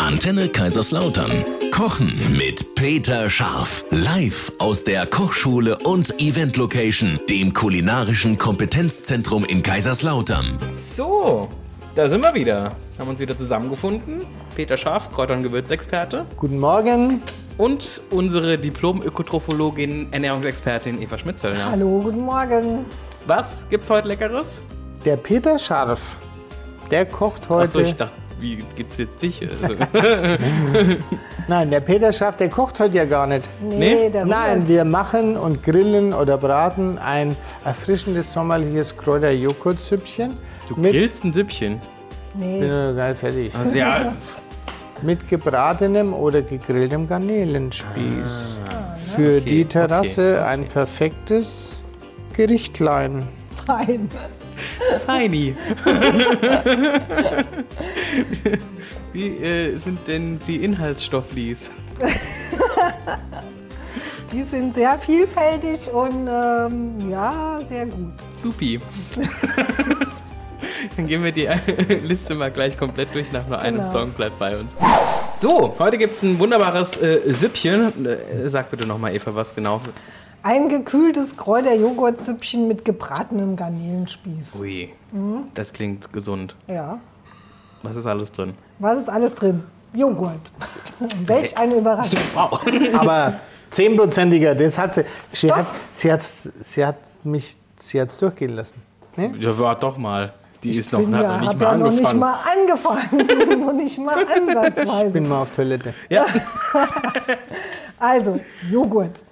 Antenne Kaiserslautern. Kochen mit Peter Scharf. Live aus der Kochschule und Event Location, dem kulinarischen Kompetenzzentrum in Kaiserslautern. So, da sind wir wieder. Haben uns wieder zusammengefunden. Peter Scharf, Kräuter- und Gewürzexperte. Guten Morgen. Und unsere Diplom-Ökotrophologin, Ernährungsexpertin Eva Schmitzellner. Hallo, guten Morgen. Was gibt's heute Leckeres? Der Peter Scharf, der kocht heute. Achso, ich dachte, wie gibt's jetzt dich? Also, Nein, der Peter Scharf, der kocht heute ja gar nicht. Nee? der Nein, wir machen und grillen oder braten ein erfrischendes sommerliches Kräuter-Joghurt-Süppchen. du mit, grillst ein Süppchen. Nee, bin noch geil fertig. Also, ja, Mit gebratenem oder gegrilltem Garnelenspieß. Für Ah, okay, die Terrasse okay, ein perfektes Gerichtlein. fein. Feini. wie äh, sind denn die Inhaltsstofflis? Die sind sehr vielfältig und ähm, ja, sehr gut. Supi. Dann gehen wir die Liste mal gleich komplett durch. Nach nur einem Genau. Song bleibt bei uns. So, heute gibt es ein wunderbares äh, Süppchen. Äh, sag bitte nochmal, Eva, was genau. Ein gekühltes Kräuter-Joghurt-Süppchen mit gebratenem Garnelenspieß. Ui, Mhm. das klingt gesund. Ja. Was ist alles drin? Was ist alles drin? Joghurt. Welch eine Überraschung. Wow. Aber zehnprozentiger, das hat sie. Sie hat, sie hat, sie hat mich, sie hat's durchgehen lassen. Ne? Ja, war doch mal. Die ist noch, bin hat ja, noch nicht mal ja noch nicht angefangen. mal angefangen. noch nicht mal Ich ansatzweise. bin mal auf Toilette. Ja. Also, Joghurt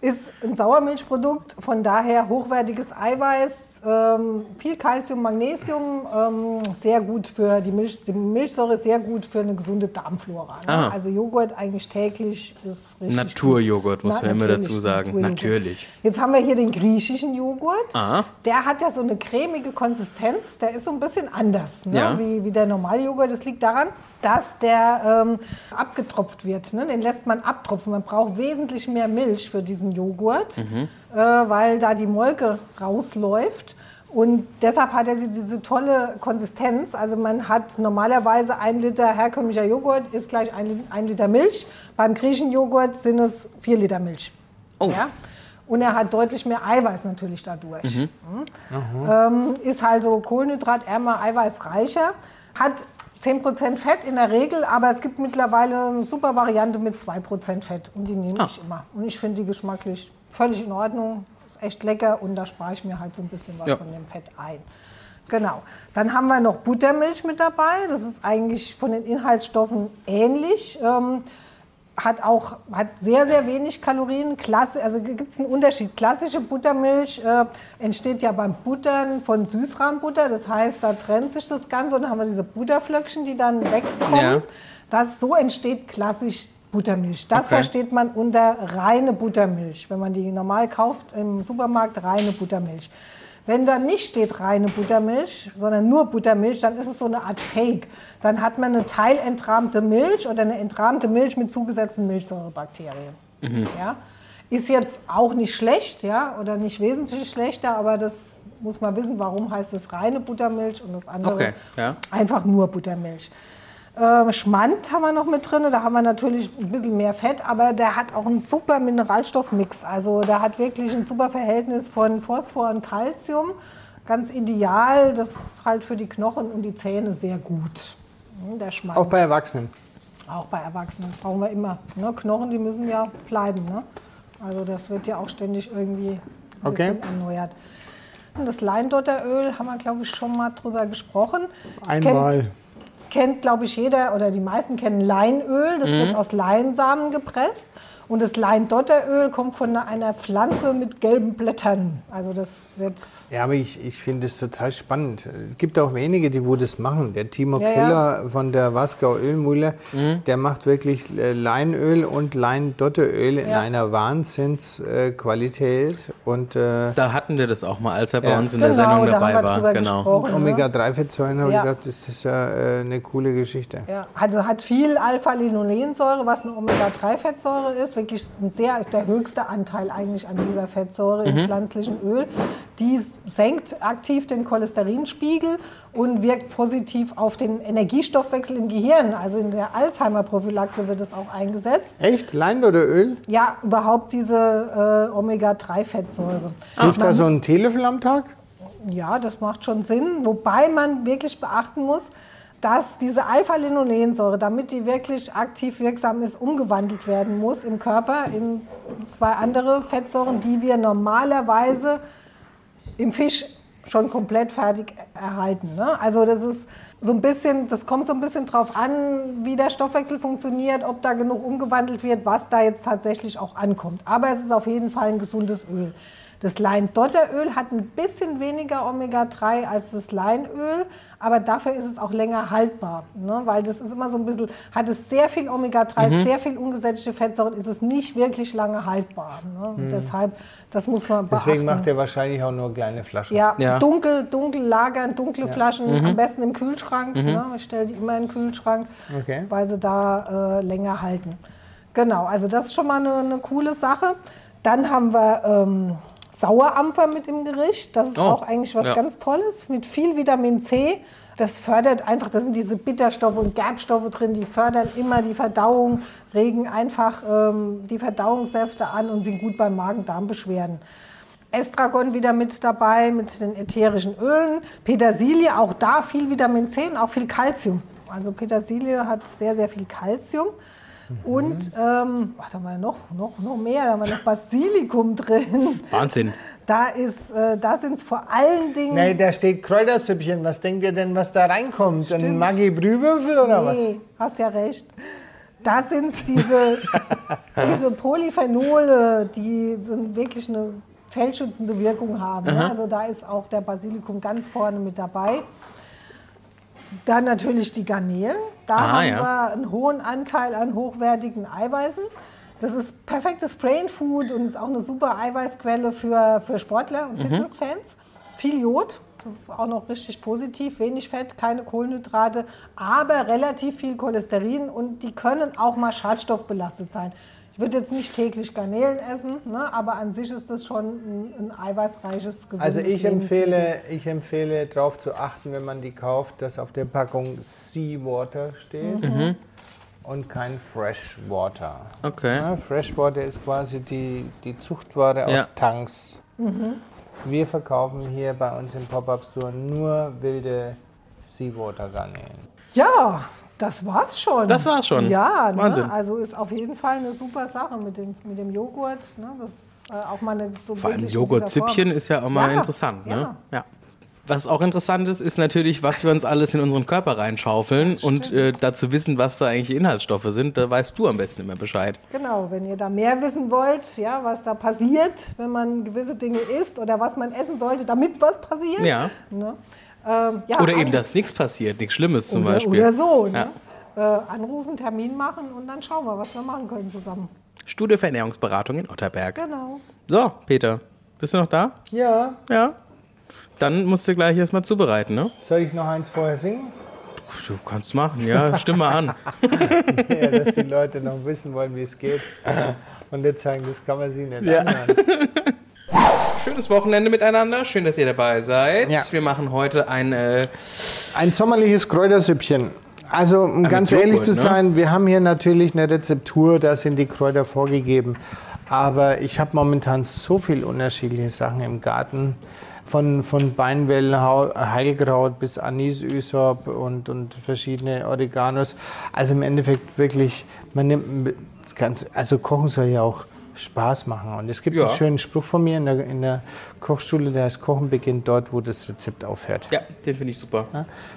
ist ein Sauermilchprodukt, von daher hochwertiges Eiweiß, ähm, viel Kalzium, Magnesium, ähm, sehr gut für die Milch. Die Milchsäure sehr gut für eine gesunde Darmflora. Ne? Ah. Also Joghurt eigentlich täglich ist richtig Naturjoghurt, muss man immer dazu sagen. Natürlich. Jetzt haben wir hier den griechischen Joghurt. Ah. Der hat ja so eine cremige Konsistenz. Der ist so ein bisschen anders ne? Ja. wie, wie der normale Joghurt. Das liegt daran, dass der ähm, abgetropft wird. Ne? Den lässt man abtropfen. Man braucht wesentlich mehr Milch für diesen Joghurt, Mhm. äh, weil da die Molke rausläuft. Und deshalb hat er sie- diese tolle Konsistenz. Also man hat normalerweise ein Liter herkömmlicher Joghurt ist gleich ein, ein Liter Milch. Beim griechischen Joghurt sind es vier Liter Milch. Oh. Ja? Und er hat deutlich mehr Eiweiß natürlich dadurch. Mhm. Ähm, ist also kohlenhydratärmer, eiweißreicher. Hat 10% Fett in der Regel, aber es gibt mittlerweile eine super Variante mit 2% Fett. Und die nehme Ah. ich immer. Und ich finde die geschmacklich völlig in Ordnung. Ist echt lecker und da spare ich mir halt so ein bisschen was Ja. von dem Fett ein. Genau. Dann haben wir noch Buttermilch mit dabei. Das ist eigentlich von den Inhaltsstoffen ähnlich. Ähm, hat auch hat sehr, sehr wenig Kalorien. Klasse, also gibt es einen Unterschied. Klassische Buttermilch äh, entsteht ja beim Buttern von Süßrahmbutter. Das heißt, da trennt sich das Ganze und dann haben wir diese Butterflöckchen, die dann wegkommen. Ja. Das, so entsteht klassisch Buttermilch. Das Okay. versteht man unter reine Buttermilch. Wenn man die normal kauft im Supermarkt, reine Buttermilch. Wenn da nicht steht reine Buttermilch, sondern nur Buttermilch, dann ist es so eine Art Fake. Dann hat man eine teilentrahmte Milch oder eine entrahmte Milch mit zugesetzten Milchsäurebakterien. Ja? Ist jetzt auch nicht schlecht, ja, oder nicht wesentlich schlechter, aber das muss man wissen, warum heißt es reine Buttermilch und das andere Okay, ja. einfach nur Buttermilch. Ähm, Schmand haben wir noch mit drin, da haben wir natürlich ein bisschen mehr Fett, aber der hat auch einen super Mineralstoffmix. Also der hat wirklich ein super Verhältnis von Phosphor und Calcium. Ganz ideal, das ist halt für die Knochen und die Zähne sehr gut. Hm, Der Schmand. Auch bei Erwachsenen. Auch bei Erwachsenen brauchen wir immer. Ne? Knochen, die müssen ja bleiben. Ne? Also das wird ja auch ständig irgendwie ein Okay. erneuert. Das Leindotteröl haben wir, glaube ich, schon mal drüber gesprochen. Einmal. Kennt, das kennt, glaube ich, jeder oder die meisten kennen Leinöl. Das wird aus Leinsamen gepresst. Und das Leindotteröl kommt von einer Pflanze mit gelben Blättern. Also das wird Ja, aber ich, ich finde es total spannend. Es gibt auch wenige, die wo das machen. Der Timo Ja, ja. Keller von der Wasgau Ölmühle, der macht wirklich äh, Leinöl und Leindotteröl in Ja. einer Wahnsinnsqualität. und äh, Da hatten wir das auch mal, als er bei Ja. uns in der Genau, Sendung da haben dabei wir war. Genau. gesprochen. ne? Omega-3-Fettsäuren habe Ja. ich gedacht, das ist ja äh, eine coole Geschichte. Ja, also hat viel Alpha-Linolensäure, was eine Omega-3-Fettsäure ist. Ist wirklich ein sehr, der höchste Anteil eigentlich an dieser Fettsäure im pflanzlichen Öl. Die senkt aktiv den Cholesterinspiegel und wirkt positiv auf den Energiestoffwechsel im Gehirn. Also in der Alzheimer-Prophylaxe wird es auch eingesetzt. Echt? Lein oder Öl? Ja, überhaupt diese äh, Omega-3-Fettsäure. Hilft da so ein Teelöffel am Tag? Ja, das macht schon Sinn. Wobei man wirklich beachten muss, dass diese Alpha-Linolensäure, damit die wirklich aktiv wirksam ist, umgewandelt werden muss im Körper in zwei andere Fettsäuren, die wir normalerweise im Fisch schon komplett fertig erhalten. Ne? Also das ist so ein bisschen, das kommt so ein bisschen drauf an, wie der Stoffwechsel funktioniert, ob da genug umgewandelt wird, was da jetzt tatsächlich auch ankommt. Aber es ist auf jeden Fall ein gesundes Öl. Das Leindotteröl hat ein bisschen weniger Omega-3 als das Leinöl, aber dafür ist es auch länger haltbar. Ne? Weil das ist immer so ein bisschen, hat es sehr viel Omega-3, sehr viel ungesättigte Fettsäuren, ist es nicht wirklich lange haltbar. Ne? Und Deshalb, das muss man beachten. Deswegen macht er wahrscheinlich auch nur kleine Flaschen. Ja, Ja. dunkel, dunkel lagern, dunkle Flaschen, am besten im Kühlschrank. Ne? Ich stelle die immer in den Kühlschrank, Okay. weil sie da äh, länger halten. Genau, also das ist schon mal eine, eine coole Sache. Dann haben wir ähm, Sauerampfer mit im Gericht. Das ist Oh, auch eigentlich was ja. ganz Tolles mit viel Vitamin C. Das fördert einfach, da sind diese Bitterstoffe und Gerbstoffe drin, die fördern immer die Verdauung, regen einfach ähm, die Verdauungssäfte an und sind gut bei Magen-Darm-Beschwerden. Estragon wieder mit dabei, mit den ätherischen Ölen. Petersilie, auch da viel Vitamin C und auch viel Calcium. Also Petersilie hat sehr, sehr viel Calcium. Und, ähm, haben wir noch, noch, noch mehr, da haben wir noch Basilikum drin. Wahnsinn. Da, ist, äh, da sind es vor allen Dingen... Nee, da steht Kräutersüppchen. Was denkt ihr denn, was da reinkommt? Ein Maggi-Brühwürfel oder was? Nee, hast ja recht. Da sind diese, diese Polyphenole, die sind wirklich eine zellschützende Wirkung haben. Ne? Also da ist auch der Basilikum ganz vorne mit dabei. Dann natürlich die Garnelen. Da Ah, haben ja. wir einen hohen Anteil an hochwertigen Eiweißen. Das ist perfektes Brain Food und ist auch eine super Eiweißquelle für, für Sportler Mhm. und Fitnessfans. Viel Jod, das ist auch noch richtig positiv. Wenig Fett, keine Kohlenhydrate, aber relativ viel Cholesterin und die können auch mal schadstoffbelastet sein. Ich würde jetzt nicht täglich Garnelen essen, ne, aber an sich ist das schon ein, ein eiweißreiches, gesundes Also ich empfehle, ich empfehle darauf zu achten, wenn man die kauft, dass auf der Packung Seawater steht Mhm. und kein Freshwater. Okay. Ja, Freshwater ist quasi die, die Zuchtware Ja. aus Tanks. Mhm. Wir verkaufen hier bei uns im Pop-Up-Store nur wilde Seawater-Garnelen. Ja, das war's schon. Das war's schon. Ja, Wahnsinn. Ne? also ist auf jeden Fall eine super Sache mit dem, mit dem Joghurt. Ne? Das ist äh, auch mal eine so Vor allem dieser ist ja auch mal Ja, interessant. Ne? ja. Ja. Was auch interessant ist, ist natürlich, was wir uns alles in unseren Körper reinschaufeln und äh, dazu wissen, was da eigentlich Inhaltsstoffe sind. Da weißt du am besten immer Bescheid. Genau, wenn ihr da mehr wissen wollt, ja, was da passiert, wenn man gewisse Dinge isst oder was man essen sollte, damit was passiert. Ja. Ne? Ähm, ja, Oder eben, dass nichts passiert, nichts Schlimmes zum oder, Beispiel. Oder so. Ja. Ne? Äh, anrufen, Termin machen und dann schauen wir, was wir machen können zusammen. Studie für Ernährungsberatung in Otterberg. Genau. So, Peter, bist du noch da? Ja, Ja. Dann musst du gleich erstmal zubereiten, ne? soll ich noch eins vorher singen? Du kannst machen, ja, stimme an. Ja, dass die Leute noch wissen wollen, wie es geht. Und jetzt sagen, das kann man sich nicht Ja. anhören. Schönes Wochenende miteinander. Schön, dass ihr dabei seid. Ja. Wir machen heute ein. Äh, Ein sommerliches Kräutersüppchen. Also, um ganz Joghurt, ehrlich zu ne? sein, wir haben hier natürlich eine Rezeptur, da sind die Kräuter vorgegeben. Aber ich habe momentan so viele unterschiedliche Sachen im Garten. Von, von Beinwell, Heilkraut bis Anis, und, und verschiedene Oreganos. Also im Endeffekt wirklich, man nimmt ganz, also Kochen soll ja auch Spaß machen. Und es gibt Ja. einen schönen Spruch von mir in der, in der Kochschule, der heißt, Kochen beginnt dort, wo das Rezept aufhört. ja, den finde ich super.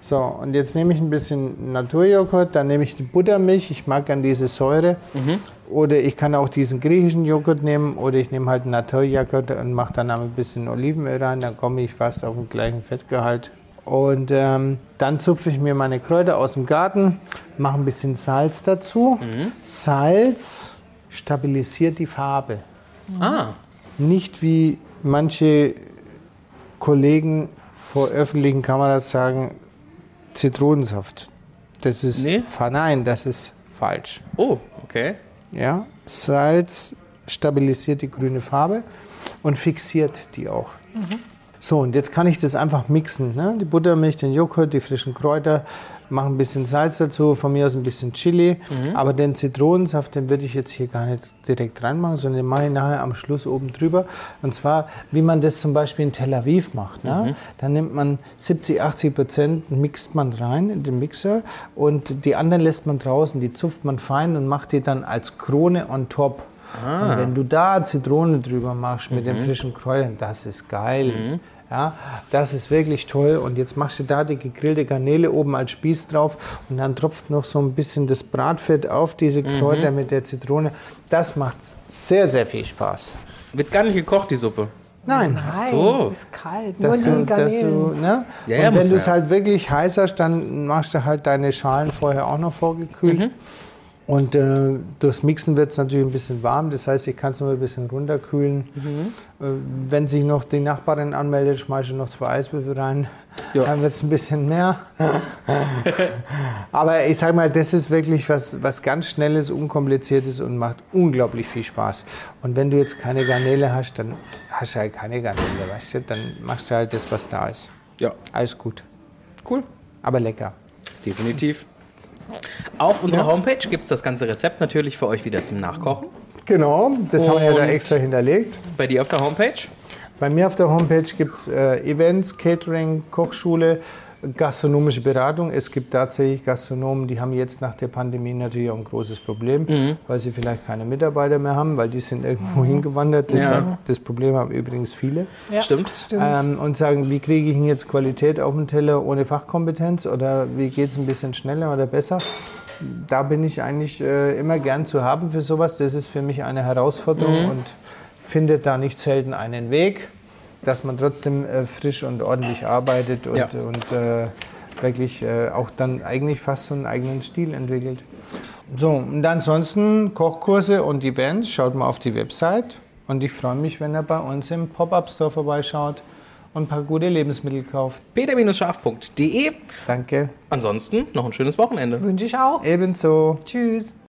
So, und jetzt nehme ich ein bisschen Naturjoghurt, dann nehme ich die Buttermilch, ich mag gern diese Säure. Oder ich kann auch diesen griechischen Joghurt nehmen oder ich nehme halt einen Naturjoghurt und mache dann ein bisschen Olivenöl rein, dann komme ich fast auf den gleichen Fettgehalt. Und ähm, dann zupfe ich mir meine Kräuter aus dem Garten, mache ein bisschen Salz dazu. Salz stabilisiert die Farbe Ah, nicht wie manche Kollegen vor öffentlichen Kameras sagen, Zitronensaft. Das ist Nee? nein, das ist falsch. oh, okay. Ja, Salz stabilisiert die grüne Farbe und fixiert die auch. So, und jetzt kann ich das einfach mixen. Ne? Die Buttermilch, den Joghurt, die frischen Kräuter, mache ein bisschen Salz dazu, von mir aus ein bisschen Chili. Aber den Zitronensaft, den würde ich jetzt hier gar nicht direkt reinmachen, sondern den mache ich nachher am Schluss oben drüber. Und zwar, wie man das zum Beispiel in Tel Aviv macht. Ne? Da nimmt man 70, 80 Prozent, mixt man rein in den Mixer und die anderen lässt man draußen, die zupft man fein und macht die dann als Krone on top. Und wenn du da Zitrone drüber machst mit den frischen Kräutern, das ist geil. Ja, das ist wirklich toll. Und jetzt machst du da die gegrillte Garnele oben als Spieß drauf und dann tropft noch so ein bisschen das Bratfett auf diese Kräuter mit der Zitrone. Das macht sehr, sehr viel Spaß. Wird gar nicht gekocht, die Suppe. Nein, Nein, so. ist kalt. Nur dass die du, dass du, ne? Ja, ja, und wenn du es halt wirklich heiß hast, dann machst du halt deine Schalen vorher auch noch vorgekühlt. Und äh, durchs Mixen wird es natürlich ein bisschen warm, das heißt, ich kann es noch ein bisschen runterkühlen. Äh, wenn sich noch die Nachbarin anmeldet, schmeiße ich noch zwei Eiswürfel rein. Ja. Dann wird es ein bisschen mehr. Aber ich sage mal, das ist wirklich was, was ganz Schnelles, Unkompliziertes und macht unglaublich viel Spaß. Und wenn du jetzt keine Garnele hast, dann hast du halt keine Garnele, weißt du? Dann machst du halt das, was da ist. Ja, Alles gut, cool. aber lecker. Definitiv. Auf unserer Homepage gibt es das ganze Rezept natürlich für euch wieder zum Nachkochen. Genau, das haben wir ja da Und- extra hinterlegt. Bei dir auf der Homepage. Bei mir auf der Homepage gibt es äh, Events, Catering, Kochschule, gastronomische Beratung. Es gibt tatsächlich Gastronomen, die haben jetzt nach der Pandemie natürlich auch ein großes Problem, weil sie vielleicht keine Mitarbeiter mehr haben, weil die sind irgendwo hingewandert. Das, Ja. das Problem haben übrigens viele. Ja, Stimmt. stimmt. Ähm, und sagen, wie kriege ich denn jetzt Qualität auf den Teller ohne Fachkompetenz oder wie geht es ein bisschen schneller oder besser? Da bin ich eigentlich äh, immer gern zu haben für sowas. Das ist für mich eine Herausforderung und findet da nicht selten einen Weg, dass man trotzdem äh, frisch und ordentlich arbeitet und, Ja. und äh, wirklich äh, auch dann eigentlich fast so einen eigenen Stil entwickelt. So, und ansonsten Kochkurse und Events, schaut mal auf die Website. Und ich freue mich, wenn ihr bei uns im Pop-Up-Store vorbeischaut und ein paar gute Lebensmittel kauft. peter-scharf.de. Danke. Ansonsten noch ein schönes Wochenende. Wünsche ich auch. Ebenso. Tschüss.